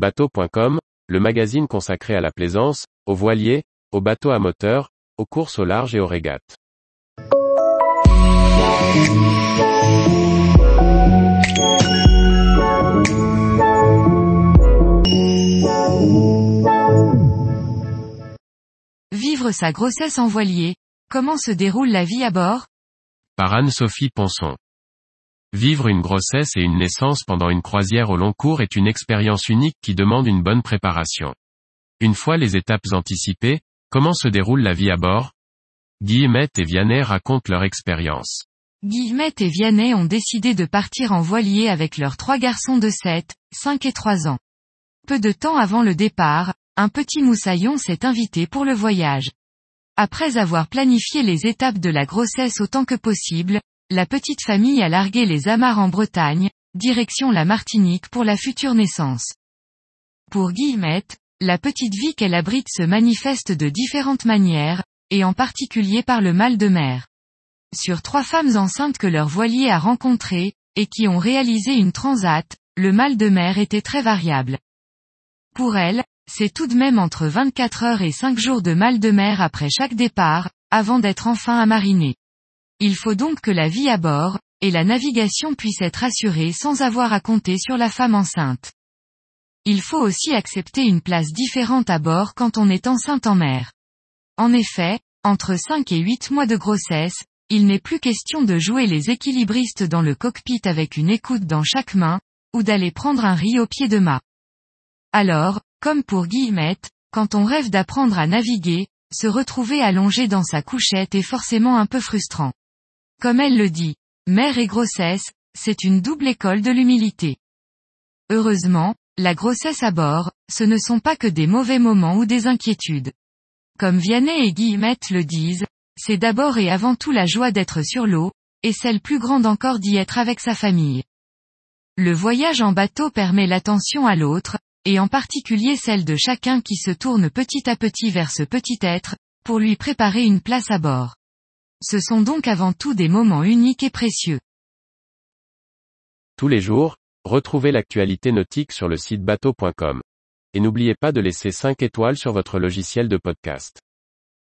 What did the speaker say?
Bateau.com, le magazine consacré à la plaisance, aux voiliers, aux bateaux à moteur, aux courses au large et aux régates. Vivre sa grossesse en voilier, comment se déroule la vie à bord? Par Anne-Sophie Ponson. Vivre une grossesse et une naissance pendant une croisière au long cours est une expérience unique qui demande une bonne préparation. Une fois les étapes anticipées, comment se déroule la vie à bord? Guillemette et Vianney racontent leur expérience. Guillemette et Vianney ont décidé de partir en voilier avec leurs trois garçons de 7, 5 et 3 ans. Peu de temps avant le départ, un petit moussaillon s'est invité pour le voyage. Après avoir planifié les étapes de la grossesse autant que possible, la petite famille a largué les amarres en Bretagne, direction la Martinique pour la future naissance. Pour Guillemette, la petite vie qu'elle abrite se manifeste de différentes manières, et en particulier par le mal de mer. Sur trois femmes enceintes que leur voilier a rencontrées, et qui ont réalisé une transat, le mal de mer était très variable. Pour elle, c'est tout de même entre 24 heures et 5 jours de mal de mer après chaque départ, avant d'être enfin à mariner. Il faut donc que la vie à bord, et la navigation puissent être assurées sans avoir à compter sur la femme enceinte. Il faut aussi accepter une place différente à bord quand on est enceinte en mer. En effet, entre 5 et 8 mois de grossesse, il n'est plus question de jouer les équilibristes dans le cockpit avec une écoute dans chaque main, ou d'aller prendre un riz au pied de mât. Alors, comme pour Guillemette, quand on rêve d'apprendre à naviguer, se retrouver allongé dans sa couchette est forcément un peu frustrant. Comme elle le dit, mère et grossesse, c'est une double école de l'humilité. Heureusement, la grossesse à bord, ce ne sont pas que des mauvais moments ou des inquiétudes. Comme Vianney et Guillemette le disent, c'est d'abord et avant tout la joie d'être sur l'eau, et celle plus grande encore d'y être avec sa famille. Le voyage en bateau permet l'attention à l'autre, et en particulier celle de chacun qui se tourne petit à petit vers ce petit être, pour lui préparer une place à bord. Ce sont donc avant tout des moments uniques et précieux. Tous les jours, retrouvez l'actualité nautique sur le site bateau.com. Et n'oubliez pas de laisser 5 étoiles sur votre logiciel de podcast.